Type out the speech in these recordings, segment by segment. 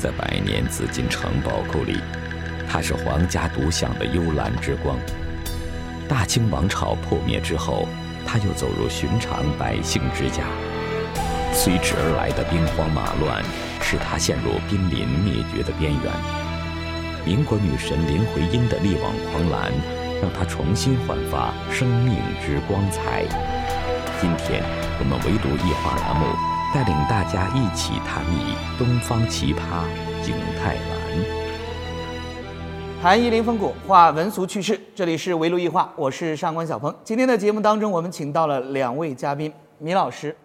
在百年紫禁城宝库里，它是皇家独享的幽蓝之光。大清王朝破灭之后，它又走入寻常百姓之家。随之而来的兵荒马乱，使它陷入濒临灭绝的边缘。民国女神林徽因的力挽狂澜，让它重新焕发生命之光彩。今天，我们唯读一画栏目，带领大家一起探秘东方奇葩景泰蓝。谈一林风骨，话文俗趣事，这里是围炉一画，我是上官小鹏。今天的节目当中，我们请到了两位嘉宾，米老师。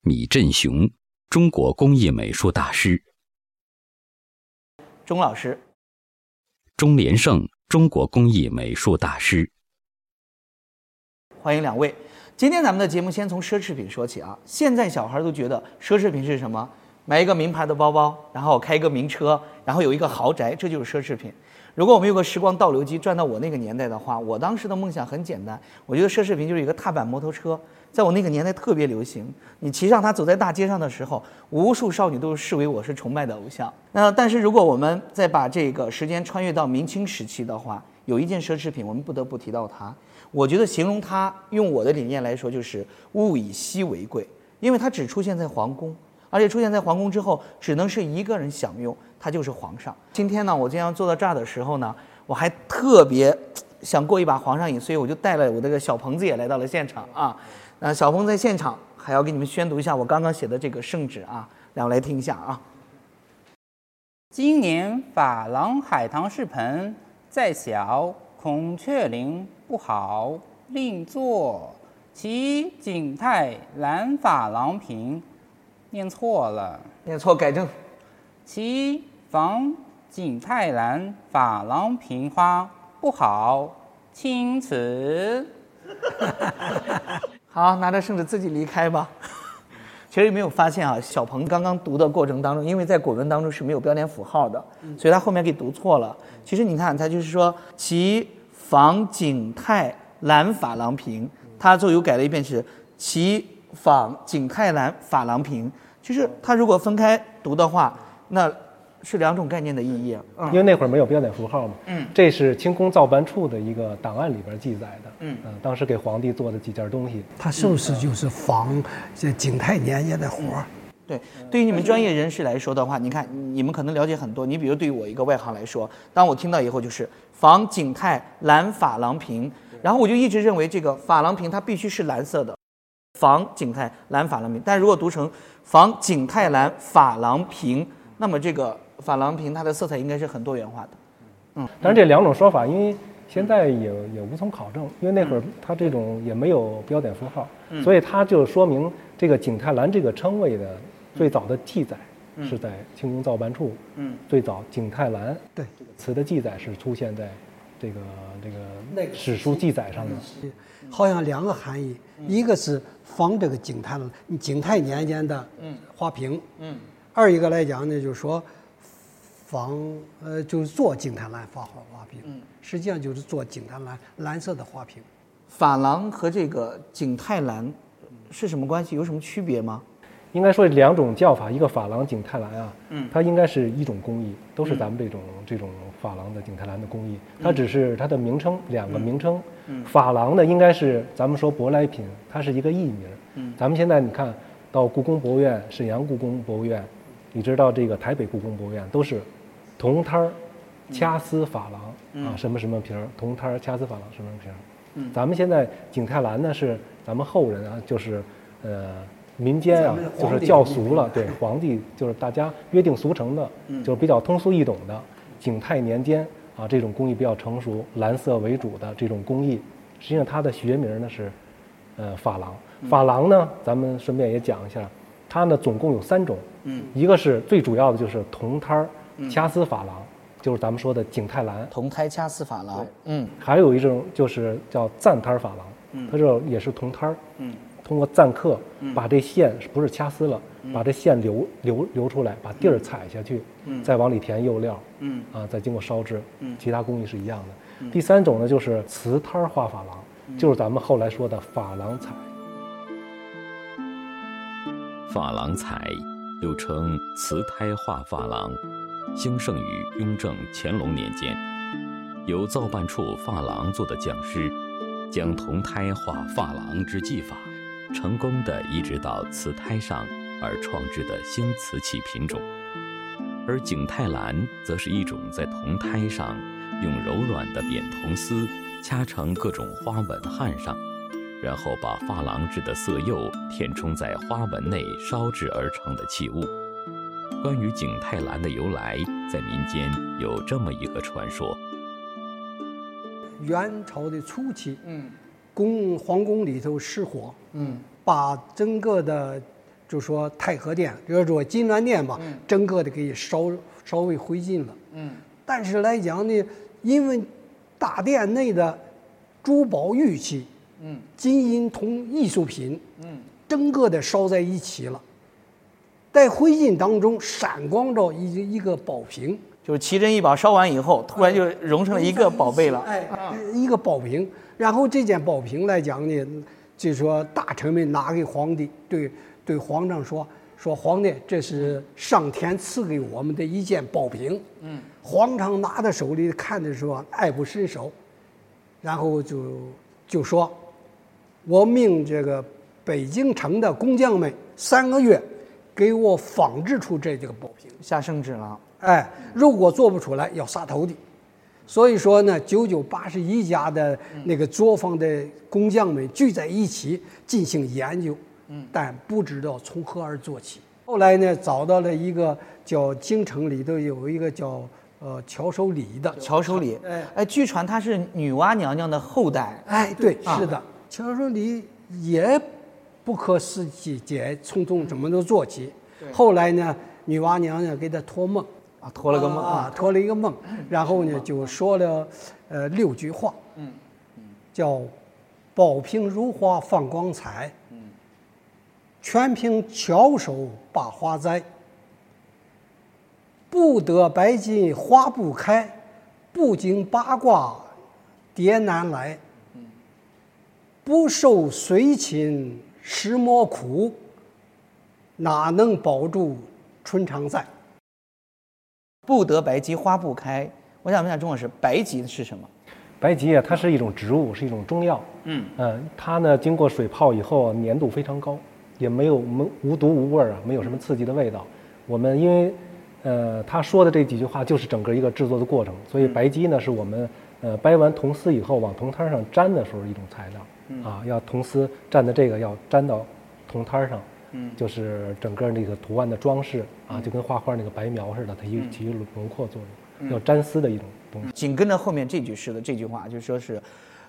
米振雄，中国工艺美术大师。钟老师。钟连胜，中国工艺美术大师。欢迎两位。今天咱们的节目先从奢侈品说起啊。现在小孩都觉得奢侈品是什么？买一个名牌的包包，然后开一个名车，然后有一个豪宅，这就是奢侈品。如果我们有个时光倒流机转到我那个年代的话，我当时的梦想很简单，我觉得奢侈品就是一个踏板摩托车。在我那个年代特别流行，你骑上它走在大街上的时候，无数少女都视为我是崇拜的偶像。那但是如果我们再把这个时间穿越到明清时期的话，有一件奢侈品我们不得不提到它。我觉得形容它，用我的理念来说，就是物以稀为贵，因为它只出现在皇宫，而且出现在皇宫之后，只能是一个人享用，它就是皇上。今天呢，我今天坐到这儿的时候呢，我还特别想过一把皇上瘾，所以我就带了我这个小棚子也来到了现场啊。那小鹏在现场还要给你们宣读一下我刚刚写的这个圣旨啊，让我来听一下啊。今年珐琅海棠饰盆在小，孔雀翎不好，另作其景泰蓝珐琅瓶。念错了，念错改正。其仿景泰蓝珐琅瓶花不好，钦此。好，拿着圣旨自己离开吧。其实有没有发现啊？小鹏刚刚读的过程当中，因为在古文当中是没有标点符号的，所以他后面给读错了。其实你看，他就是说其仿景泰蓝珐琅瓶，它最后又改了一遍是其仿景泰蓝珐琅瓶。其实它如果分开读的话，那。是两种概念的意义，因为那会儿没有标点符号嘛。嗯，这是清宫造办处的一个档案里边记载的。嗯嗯，当时给皇帝做的几件东西。他是不是就是仿这景泰年间的活儿？对，对于你们专业人士来说的话，你看你们可能了解很多。你比如对于我一个外行来说，当我听到以后就是仿景泰蓝珐琅瓶，然后我就一直认为这个珐琅瓶它必须是蓝色的，仿景泰蓝珐琅瓶。但如果读成仿景泰蓝珐琅瓶，那么这个。珐琅瓶它的色彩应该是很多元化的，嗯，但是这两种说法，因为现在也也无从考证，因为那会儿它这种也没有标点符号，所以它就说明这个景泰蓝这个称谓的最早的记载是在清宫造办处，嗯，最早景泰蓝对这个词的记载是出现在这个这个史书记载上的，好像两个含义，一个是仿这个景泰景泰年间的花瓶，嗯，二一个来讲呢，就是说。仿呃，就是做景泰蓝发花花瓶，嗯，实际上就是做景泰蓝蓝色的花瓶。珐琅和这个景泰蓝是什么关系？有什么区别吗？应该说两种叫法，一个珐琅景泰蓝啊，嗯，它应该是一种工艺，都是咱们这种这种珐琅的景泰蓝的工艺，它只是它的名称两个名称。嗯，珐琅呢应该是咱们说舶来品，它是一个艺名。嗯，咱们现在你看到故宫博物院、沈阳故宫博物院，你知道这个台北故宫博物院都是。铜摊儿，掐丝珐琅啊，什么什么瓶儿？铜摊儿掐丝珐琅什么瓶儿？嗯，咱们现在景泰蓝呢，是咱们后人啊，就是呃民间啊，就是叫俗了，对，皇帝就是大家约定俗成的，就是比较通俗易懂的。景泰年间啊，这种工艺比较成熟，蓝色为主的这种工艺，实际上它的学名呢是呃珐琅。珐琅呢，咱们顺便也讲一下，它呢总共有三种，嗯，一个是最主要的就是铜胎儿。掐丝珐琅就是咱们说的景泰蓝，铜胎掐丝珐琅。嗯，还有一种就是叫簪胎珐琅，它这也是铜胎儿。嗯，通过錾刻把这线不是掐丝了，把这线留留留出来，把地儿踩下去，再往里填釉料。嗯，啊，再经过烧制。嗯，其他工艺是一样的。第三种呢就是瓷胎画珐琅，就是咱们后来说的珐琅彩。珐琅彩。又称瓷胎画珐琅，兴盛于雍正、乾隆年间。由造办处珐琅做的匠师，将铜胎画珐琅之技法，成功的移植到瓷胎上，而创制的新瓷器品种。而景泰蓝则是一种在铜胎上用柔软的扁铜丝掐成各种花纹焊上。然后把珐琅制的色釉填充在花纹内烧制而成的器物。关于景泰蓝的由来，在民间有这么一个传说：元朝的初期，嗯，宫皇宫里头失火，嗯，把整个的，就说太和殿，就是说金銮殿吧，整个的给烧烧为灰烬了，嗯。但是来讲呢，因为大殿内的珠宝玉器。嗯，金银铜艺术品，嗯，整个的烧在一起了，在灰烬当中闪光着一一个宝瓶，就是奇珍异宝烧完以后，突然就融成了一个宝贝了，哎，一个宝瓶。然后这件宝瓶来讲呢，就说大臣们拿给皇帝，对对皇上说说皇帝，这是上天赐给我们的一件宝瓶。嗯，皇上拿在手里看的时候爱不释手，然后就就说。我命这个北京城的工匠们三个月，给我仿制出这这个宝瓶，下圣旨了。哎，如果做不出来，要杀头的。所以说呢，九九八十一家的那个作坊的工匠们聚在一起进行研究，嗯，但不知道从何而做起。后来呢，找到了一个叫京城里头有一个叫呃乔守礼的乔守礼，哎哎，据传他是女娲娘娘的后代。哎，对，是的。乔守礼也不可思议解，从从怎么都做起。后来呢，女娲娘娘给他托梦啊，托了个梦啊，托了一个梦，然后呢就说了呃六句话，嗯叫宝瓶如花放光彩，嗯，全凭巧手把花栽，不得白金花不开，不经八卦蝶难来。不受随亲石磨苦，哪能保住春常在？不得白吉花不开。我想问一下钟老师，白吉是什么？白吉啊，它是一种植物，是一种中药。嗯嗯，它呢经过水泡以后，粘度非常高，也没有无无毒无味儿啊，没有什么刺激的味道。我们因为，呃，他说的这几句话就是整个一个制作的过程，所以白吉呢是我们呃掰完铜丝以后往铜摊上粘的时候一种材料。啊，要铜丝粘的这个要粘到铜摊上，嗯，就是整个那个图案的装饰啊，就跟画画那个白描似的，它一起轮廓作用，要粘丝的一种东西。紧跟着后面这句诗的这句话，就说是，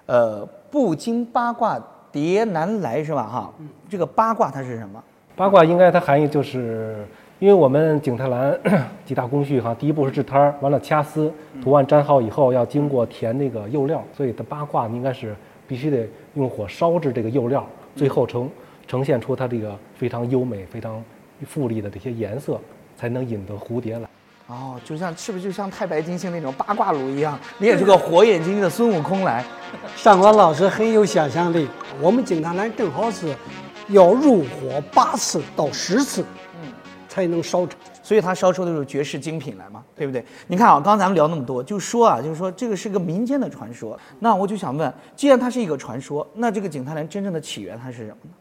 呃，不经八卦蝶难来，是吧？哈，这个八卦它是什么？八卦应该它含义就是，因为我们景泰蓝几大工序哈，第一步是制摊儿，完了掐丝，图案粘好以后要经过填那个釉料，所以它八卦应该是。必须得用火烧制这个釉料，最后呈呈现出它这个非常优美、非常富丽的这些颜色，才能引得蝴蝶来。哦，就像是不是就像太白金星那种八卦炉一样，你也是个火眼金睛的孙悟空来。上官老师很有想象力，我们景泰蓝正好是要入火八次到十次，嗯，才能烧成。所以它烧出的是绝世精品来嘛，对不对？你看啊，刚刚咱们聊那么多，就说啊，就是说这个是个民间的传说。那我就想问，既然它是一个传说，那这个景泰蓝真正的起源它是什么呢？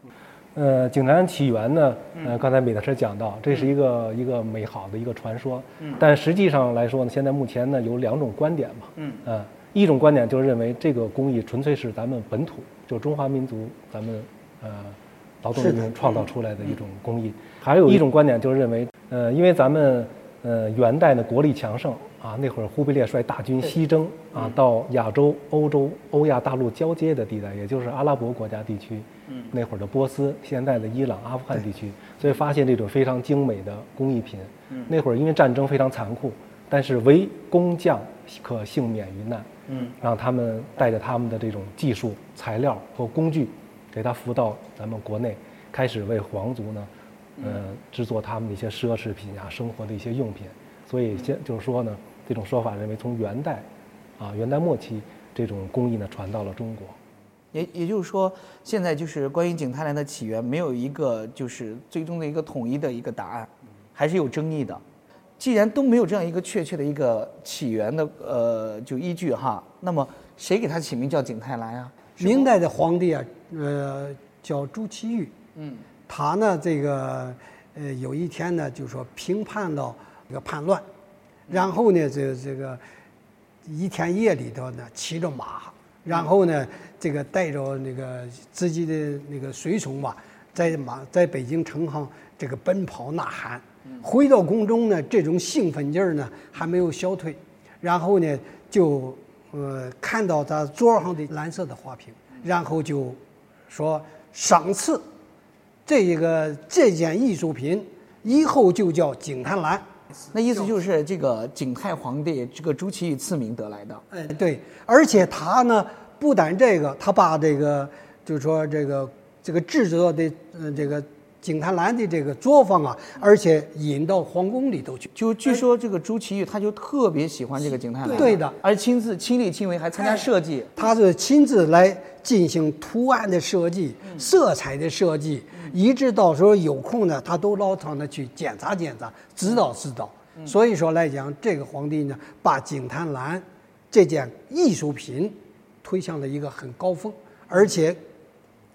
呃，景南起源呢，呃，刚才米大师讲到，这是一个一个美好的一个传说。嗯。但实际上来说呢，现在目前呢有两种观点嘛。嗯。呃，一种观点就是认为这个工艺纯粹是咱们本土，就中华民族咱们呃劳动人民创造出来的一种工艺。还有一种观点就是认为。呃，因为咱们呃元代的国力强盛啊，那会儿忽必烈率大军西征啊，到亚洲、欧洲、欧亚大陆交接的地带，也就是阿拉伯国家地区，嗯，那会儿的波斯、现在的伊朗、阿富汗地区，所以发现这种非常精美的工艺品。嗯，那会儿因为战争非常残酷，但是唯工匠可幸免于难。嗯，让他们带着他们的这种技术、材料和工具，给他扶到咱们国内，开始为皇族呢。呃，制作他们的一些奢侈品啊，生活的一些用品，所以现就是说呢，这种说法认为从元代，啊，元代末期这种工艺呢传到了中国，也也就是说，现在就是关于景泰蓝的起源没有一个就是最终的一个统一的一个答案，还是有争议的。既然都没有这样一个确切的一个起源的呃就依据哈，那么谁给它起名叫景泰蓝啊？明代的皇帝啊，呃，叫朱祁钰。嗯，他呢，这个呃，有一天呢，就说平叛到这个叛乱，然后呢，这这个一天夜里头呢，骑着马，然后呢，这个带着那个自己的那个随从吧，在马在北京城上这个奔跑呐喊。回到宫中呢，这种兴奋劲儿呢还没有消退，然后呢就呃看到他桌上的蓝色的花瓶，然后就说赏赐这一个这件艺术品，以后就叫景泰蓝。那意思就是这个景泰皇帝这个朱祁钰赐名得来的。哎，对，而且他呢不但这个，他把这个就是说这个这个制作的嗯这个。景泰蓝的这个作坊啊，而且引到皇宫里头去。就据说这个朱祁钰他就特别喜欢这个景泰蓝，对的，而亲自亲力亲为，还参加设计。他是亲自来进行图案的设计、色彩的设计，一直到时候有空呢，他都老常的去检查检查，指导指导。所以说来讲，这个皇帝呢，把景泰蓝这件艺术品推向了一个很高峰，而且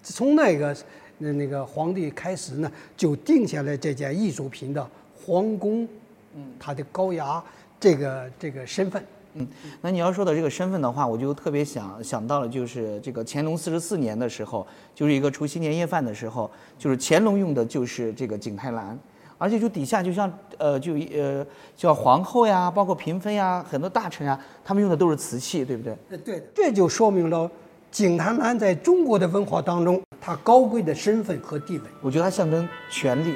从那个。那那个皇帝开始呢，就定下来这件艺术品的皇宫，嗯，它的高雅这个这个身份，嗯，那你要说到这个身份的话，我就特别想想到了，就是这个乾隆四十四年的时候，就是一个除夕年夜饭的时候，就是乾隆用的就是这个景泰蓝，而且就底下就像呃就呃叫皇后呀，包括嫔妃呀，很多大臣呀，他们用的都是瓷器，对不对？呃，对的，这就说明了景泰蓝在中国的文化当中。他高贵的身份和地位，我觉得它象征权力。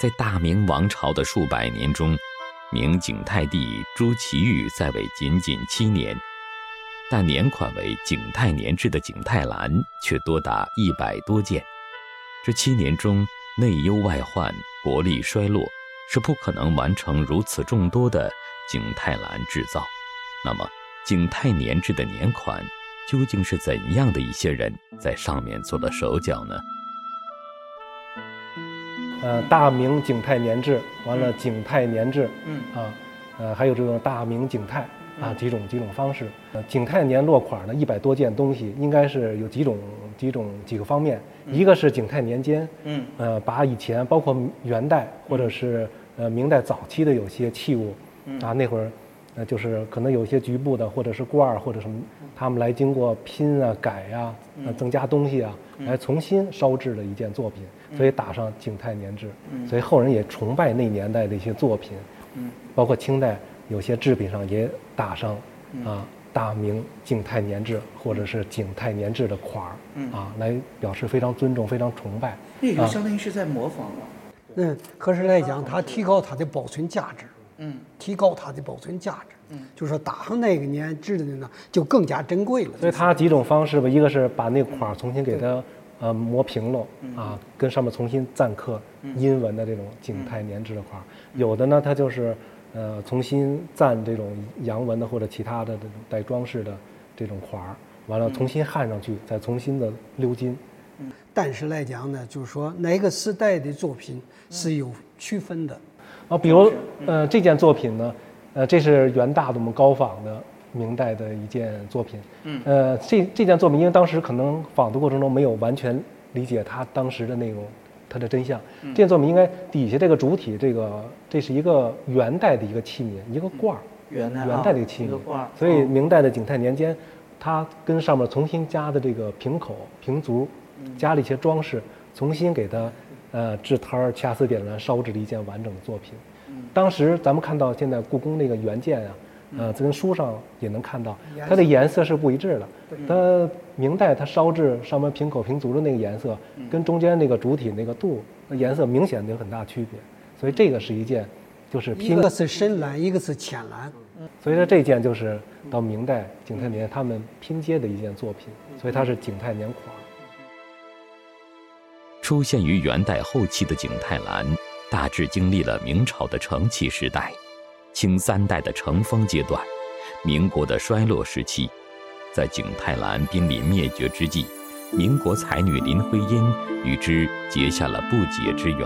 在大明王朝的数百年中，明景泰帝朱祁钰在位仅仅七年，但年款为景泰年制的景泰蓝却多达一百多件。这七年中内忧外患，国力衰落，是不可能完成如此众多的景泰蓝制造。那么，景泰年制的年款？究竟是怎样的一些人在上面做了手脚呢？呃，大明景泰年制，完了景泰年制，嗯啊，呃，还有这种大明景泰啊几种几种方式。呃，景泰年落款呢，一百多件东西，应该是有几种几种几个方面。一个是景泰年间，嗯，呃，把以前包括元代或者是呃明代早期的有些器物，啊，那会儿。那就是可能有一些局部的，或者是罐儿，或者什么，他们来经过拼啊、改呀、增加东西啊，来重新烧制的一件作品，所以打上景泰年制。所以后人也崇拜那年代的一些作品，包括清代有些制品上也打上啊大明景泰年制或者是景泰年制的款儿啊，来表示非常尊重、非常崇拜。那也就相当于是在模仿了。嗯，可是来讲，它提高它的保存价值。嗯，提高它的保存价值。嗯，就是说打上那个年制的呢，就更加珍贵了。所以它几种方式吧，一个是把那块儿重新给它呃磨平了，啊，跟上面重新錾刻阴文的这种景泰年制的块儿。有的呢，它就是呃重新錾这种阳文的或者其他的这种带装饰的这种块儿，完了重新焊上去，再重新的鎏金。嗯，但是来讲呢，就是说哪个时代的作品是有区分的。啊，比如，呃，这件作品呢，呃，这是元大的我们高仿的明代的一件作品。嗯。呃，这这件作品，因为当时可能仿的过程中没有完全理解它当时的内容它的真相。这件作品应该底下这个主体，这个这是一个元代的一个器皿，一个罐儿。元代。元代的器皿。所以明代的景泰年间，它跟上面重新加的这个瓶口、瓶足，加了一些装饰，重新给它。呃，制摊儿、掐丝点蓝、烧制了一件完整的作品。当时咱们看到现在故宫那个原件啊，呃，这跟书上也能看到，它的颜色是不一致的。它明代它烧制上面瓶口、瓶足的那个颜色，跟中间那个主体那个度，那颜色明显的有很大区别。所以这个是一件，就是拼一个是深蓝，一个是浅蓝。所以说这件就是到明代景泰年他们拼接的一件作品，所以它是景泰年款。出现于元代后期的景泰蓝，大致经历了明朝的承器时代、清三代的成风阶段、民国的衰落时期。在景泰蓝濒临灭绝之际，民国才女林徽因与之结下了不解之缘。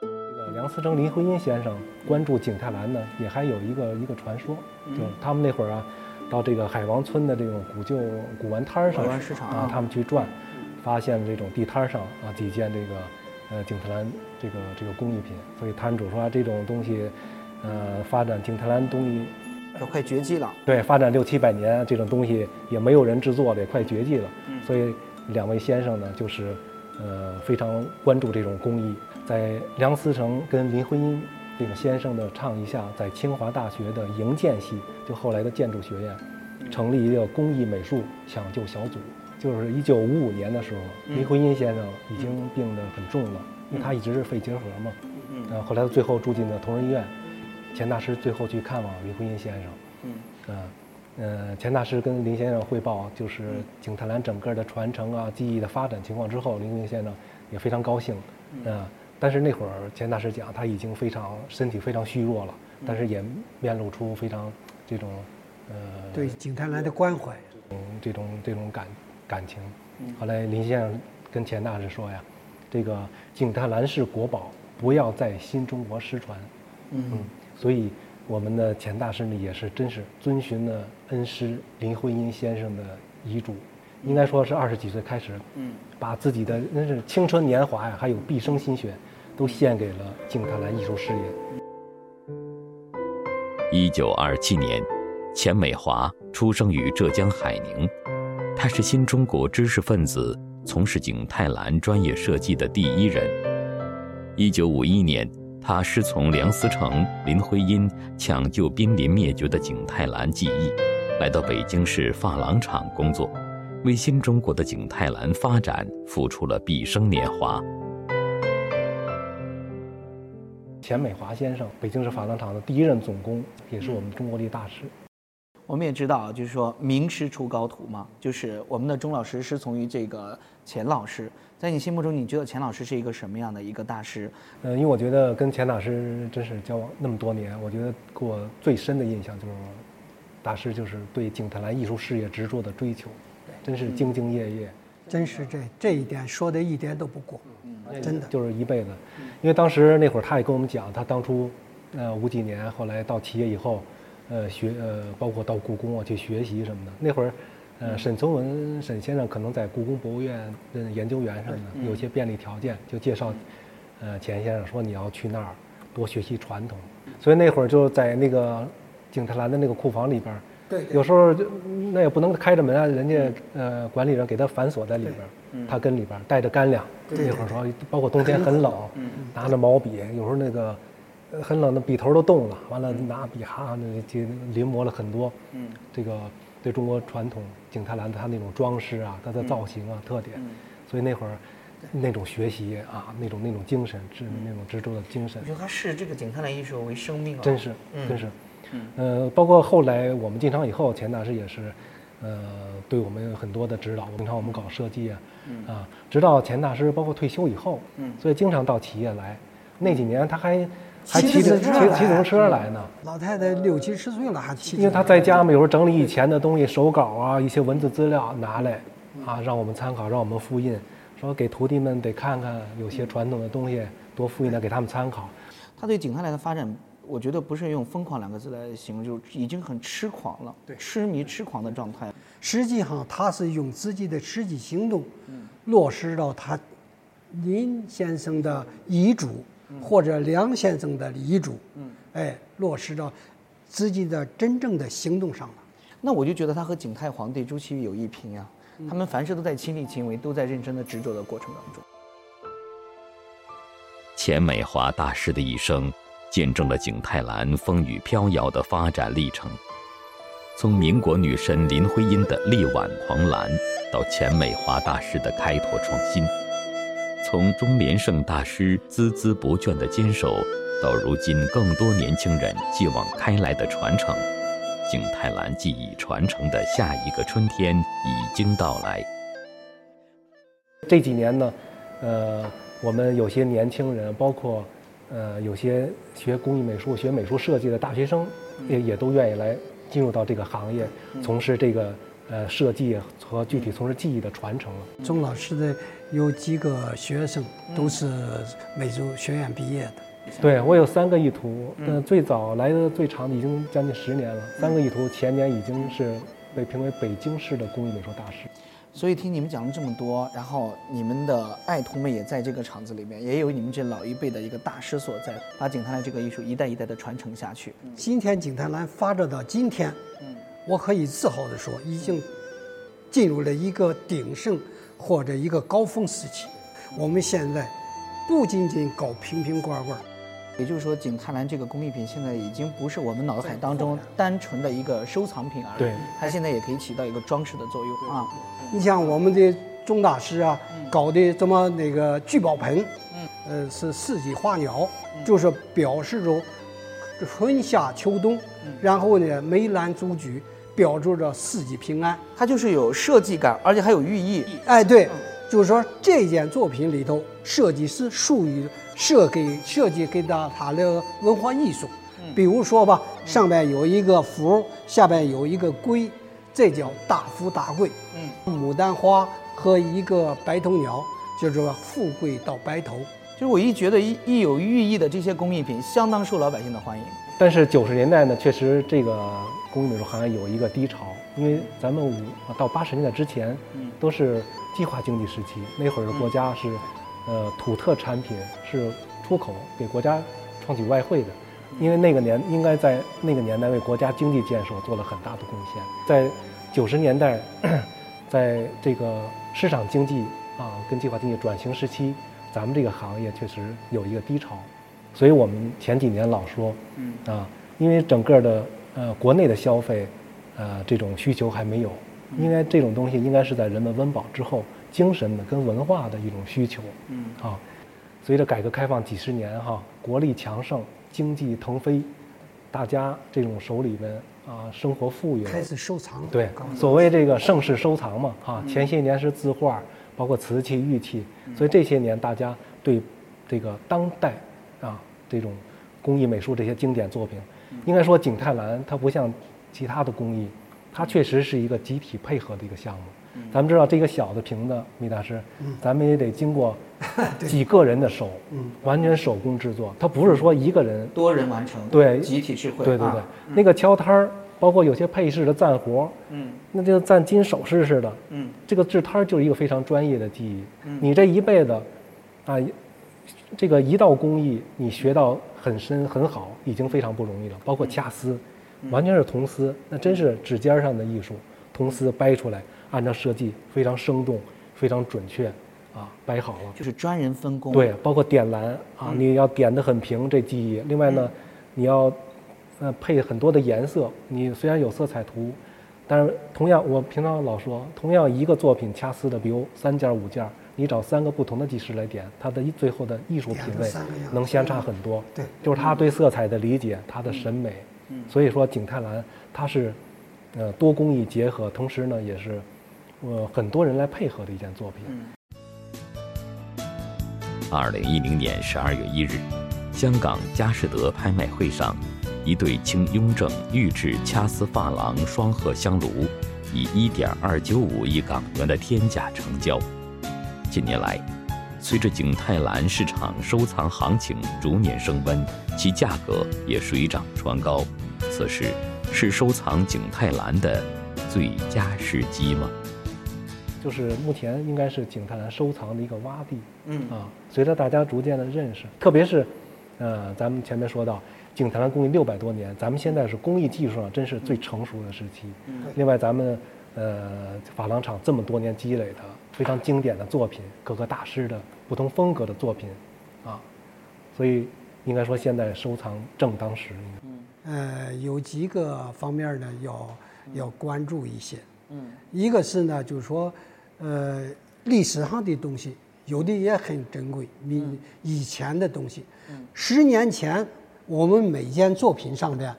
这个梁思成、林徽因先生关注景泰蓝呢，也还有一个一个传说，就是他们那会儿啊。到这个海王村的这种古旧古玩摊儿上古玩市场啊，他们去转，发现这种地摊儿上啊几件这个呃景泰蓝这个这个工艺品，所以摊主说这种东西，呃，发展景泰蓝东西都快绝迹了。对，发展六七百年，这种东西也没有人制作的，也快绝迹了。所以两位先生呢，就是呃非常关注这种工艺，在梁思成跟林徽因这个先生的倡议下，在清华大学的营建系，就后来的建筑学院，成立一个工艺美术抢救小组。就是一九五五年的时候，林徽因先生已经病得很重了，因为他一直是肺结核嘛。嗯。然后后来最后住进了同仁医院，钱大师最后去看望林徽因先生。嗯。嗯。呃，钱大师跟林先生汇报，就是景泰蓝整个的传承啊、技艺的发展情况之后，林徽因先生也非常高兴。嗯。但是那会儿钱大师讲，他已经非常身体非常虚弱了，但是也面露出非常这种呃对景泰蓝的关怀，这种这种感感情。后来林先生跟钱大师说呀，这个景泰蓝是国宝，不要在新中国失传。嗯。所以我们的钱大师呢，也是真是遵循了恩师林徽因先生的遗嘱，应该说是二十几岁开始，嗯，把自己的那是青春年华呀，还有毕生心血。都献给了景泰蓝艺术事业。一九二七年，钱美华出生于浙江海宁，他是新中国知识分子从事景泰蓝专业设计的第一人。一九五一年，他师从梁思成、林徽因抢救濒临灭绝的景泰蓝技艺，来到北京市珐琅厂工作，为新中国的景泰蓝发展付出了毕生年华。钱美华先生，北京市珐琅厂的第一任总工，也是我们中国历大师。我们也知道，就是说名师出高徒嘛，就是我们的钟老师师从于这个钱老师。在你心目中，你觉得钱老师是一个什么样的一个大师？呃，因为我觉得跟钱老师真是交往那么多年，我觉得给我最深的印象就是，大师就是对景泰蓝艺术事业执着的追求，真是兢兢业业。真是这这一点说的一点都不过，真的就是一辈子。因为当时那会儿他也跟我们讲，他当初，呃五几年后来到企业以后，呃学呃包括到故宫啊去学习什么的。那会儿，呃沈从文沈先生可能在故宫博物院任研究员什么的，有些便利条件，就介绍，呃钱先生说你要去那儿多学习传统。所以那会儿就在那个景泰蓝的那个库房里边。对，有时候就那也不能开着门啊，人家呃管理人给他反锁在里边，他跟里边带着干粮。那会儿说，包括冬天很冷，拿着毛笔，有时候那个很冷的笔头都冻了，完了拿笔哈那就临摹了很多。嗯，这个对中国传统景泰蓝它那种装饰啊，它的造型啊特点，所以那会儿那种学习啊，那种那种精神，执那种执着的精神。我觉得他视这个景泰蓝艺术为生命啊，真是，真是。嗯，呃，包括后来我们进厂以后，钱大师也是，呃，对我们很多的指导。平常我们搞设计啊，啊，直到钱大师包括退休以后，嗯，所以经常到企业来。那几年他还还骑着骑骑自行车来呢。老太太六七十岁了还骑。因为他在家嘛，有时候整理以前的东西，手稿啊，一些文字资料拿来，啊，让我们参考，让我们复印，说给徒弟们得看看，有些传统的东西多复印的给他们参考。他对景泰蓝的发展。我觉得不是用“疯狂”两个字来形容，就是已经很痴狂了，对，痴迷、痴狂的状态。实际上，他是用自己的实际行动，落实到他林先生的遗嘱或者梁先生的遗嘱，嗯，哎，落实到自己的真正的行动上了。那我就觉得他和景泰皇帝朱祁钰有一拼呀，他们凡事都在亲力亲为，都在认真的执着的过程当中。钱美华大师的一生。见证了景泰蓝风雨飘摇的发展历程，从民国女神林徽因的力挽狂澜，到钱美华大师的开拓创新；从钟连胜大师孜孜不倦的坚守，到如今更多年轻人继往开来的传承，景泰蓝技艺传承的下一个春天已经到来。这几年呢，呃，我们有些年轻人，包括。呃，有些学工艺美术、学美术设计的大学生，也也都愿意来进入到这个行业，从事这个呃设计和具体从事技艺的传承。了。钟老师的有几个学生都是美术学院毕业的，对我有三个意图，嗯，最早来的最长的已经将近十年了，三个意图前年已经是被评为北京市的工艺美术大师。所以听你们讲了这么多，然后你们的爱徒们也在这个厂子里面，也有你们这老一辈的一个大师所在，把景泰蓝这个艺术一代一代的传承下去。今天景泰蓝发展到今天，我可以自豪地说，已经进入了一个鼎盛或者一个高峰时期。我们现在不仅仅搞瓶瓶罐罐。也就是说，景泰蓝这个工艺品现在已经不是我们脑海当中单纯的一个收藏品而已，对，它现在也可以起到一个装饰的作用啊。你像我们的钟大师啊，搞的什么那个聚宝盆，嗯，呃，是四季花鸟，就是表示着春夏秋冬，然后呢，梅兰竹菊，表示着四季平安。它就是有设计感，而且还有寓意。哎，对，就是说这件作品里头，设计师属于。设给设计给到他的文化艺术，比如说吧，上面有一个福，下边有一个龟，这叫大富大贵。嗯，牡丹花和一个白头鸟，就是说富贵到白头。就是我一觉得一一有寓意的这些工艺品，相当受老百姓的欢迎。但是九十年代呢，确实这个工艺美术行业有一个低潮，因为咱们五到八十年代之前，嗯，都是计划经济时期，那会儿的国家是。呃，土特产品是出口给国家创取外汇的，因为那个年应该在那个年代为国家经济建设做了很大的贡献。在九十年代，在这个市场经济啊跟计划经济转型时期，咱们这个行业确实有一个低潮，所以我们前几年老说，啊，因为整个的呃国内的消费，呃这种需求还没有，应该这种东西应该是在人们温饱之后。精神的跟文化的一种需求，嗯啊，随着改革开放几十年哈，国力强盛，经济腾飞，大家这种手里面啊，生活富裕，开始收藏。对，所谓这个盛世收藏嘛，哈，前些年是字画，包括瓷器、玉器，所以这些年大家对这个当代啊这种工艺美术这些经典作品，应该说景泰蓝它不像其他的工艺，它确实是一个集体配合的一个项目。咱们知道这个小的瓶子，米大师，咱们也得经过 几个人的手，完全手工制作。它不是说一个人多人完成，对，集体智慧。对对对，那个敲摊儿，包括有些配饰的赞活，嗯，那就赞金首饰似的，嗯，这个制摊儿就是一个非常专业的技艺。你这一辈子，啊，这个一道工艺你学到很深很好，已经非常不容易了。包括掐丝，完全是铜丝，那真是指尖上的艺术，铜丝掰出来。按照设计非常生动，非常准确，啊，掰好了就是专人分工。对，包括点蓝啊，你要点的很平，这技艺。另外呢，你要呃配很多的颜色。你虽然有色彩图，但是同样，我平常老说，同样一个作品掐丝的，比如三件五件，你找三个不同的技师来点，它的最后的艺术品味能相差很多。对，就是他对色彩的理解，他的审美。嗯。所以说，景泰蓝它是呃多工艺结合，同时呢也是。呃，很多人来配合的一件作品。二零一零年十二月一日，香港佳士得拍卖会上，一对清雍正御制掐丝珐琅双鹤香炉，以一点二九五亿港元的天价成交。近年来，随着景泰蓝市场收藏行情逐年升温，其价格也水涨船高。此时，是收藏景泰蓝的最佳时机吗？就是目前应该是景泰蓝收藏的一个洼地，嗯啊，随着大家逐渐的认识，特别是，呃，咱们前面说到景泰蓝工艺六百多年，咱们现在是工艺技术上真是最成熟的时期。嗯，另外咱们呃珐琅厂这么多年积累的非常经典的作品，各个大师的不同风格的作品，啊，所以应该说现在收藏正当时。嗯，呃，有几个方面呢，要要关注一些。嗯，一个是呢，就是说。呃，历史上的东西有的也很珍贵，你以前的东西，嗯。十年前我们每件作品上边，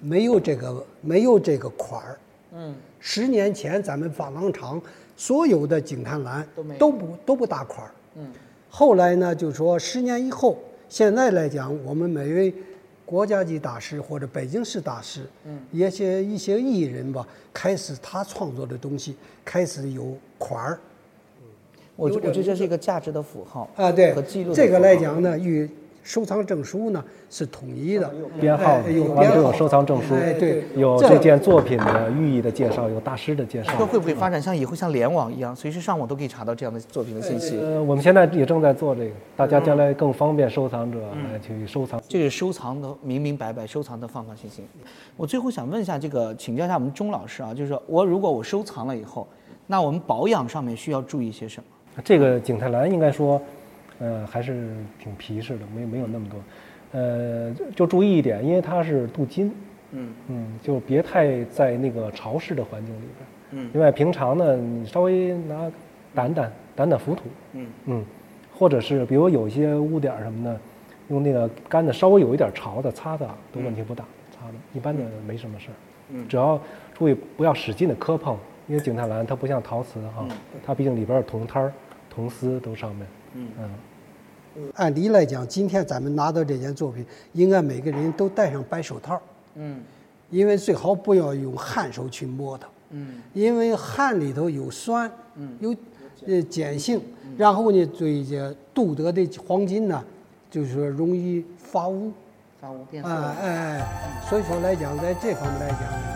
没有这个没有这个款儿，嗯，十年前咱们珐琅厂所有的景泰蓝都不都不大款儿，嗯，后来呢，就说十年以后，现在来讲，我们每位国家级大师或者北京市大师，嗯，一些一些艺人吧，开始他创作的东西开始有。款儿，我我觉得这是一个价值的符号啊，对，和记录。这个来讲呢，与收藏证书呢是统一的，编号的都有收藏证书，哎对，有这这件作品的寓意的介绍，有大师的介绍这。会不会发展像以后像联网一样，随时上网都可以查到这样的作品的信息？呃，我们现在也正在做这个，大家将来更方便收藏者来去收藏。这是收藏的明明白白，收藏的放放心心。我最后想问一下，这个请教一下我们钟老师啊，就是说我如果我收藏了以后，那我们保养上面需要注意些什么？这个景泰蓝应该说，呃，还是挺皮实的，没没有那么多。呃，就就注意一点，因为它是镀金，嗯嗯，就别太在那个潮湿的环境里边。嗯另外，平常呢，你稍微拿掸掸掸掸浮土，嗯嗯，或者是比如有一些污点什么的，用那个干的稍微有一点潮的擦擦都问题不大，擦的一般的没什么事儿。嗯只要注意不要使劲的磕碰，因为景泰蓝它不像陶瓷哈，嗯它毕竟里边儿有铜胎儿、铜丝都上面。嗯。嗯按理来讲，今天咱们拿到这件作品，应该每个人都戴上白手套，嗯。因为最好不要用汗手去摸它，嗯。因为汗里头有酸，嗯。有呃碱性，然后呢，对这镀得的黄金呢，就是说容易发污，发污变色。哎哎哎，所以说来讲，在这方面来讲，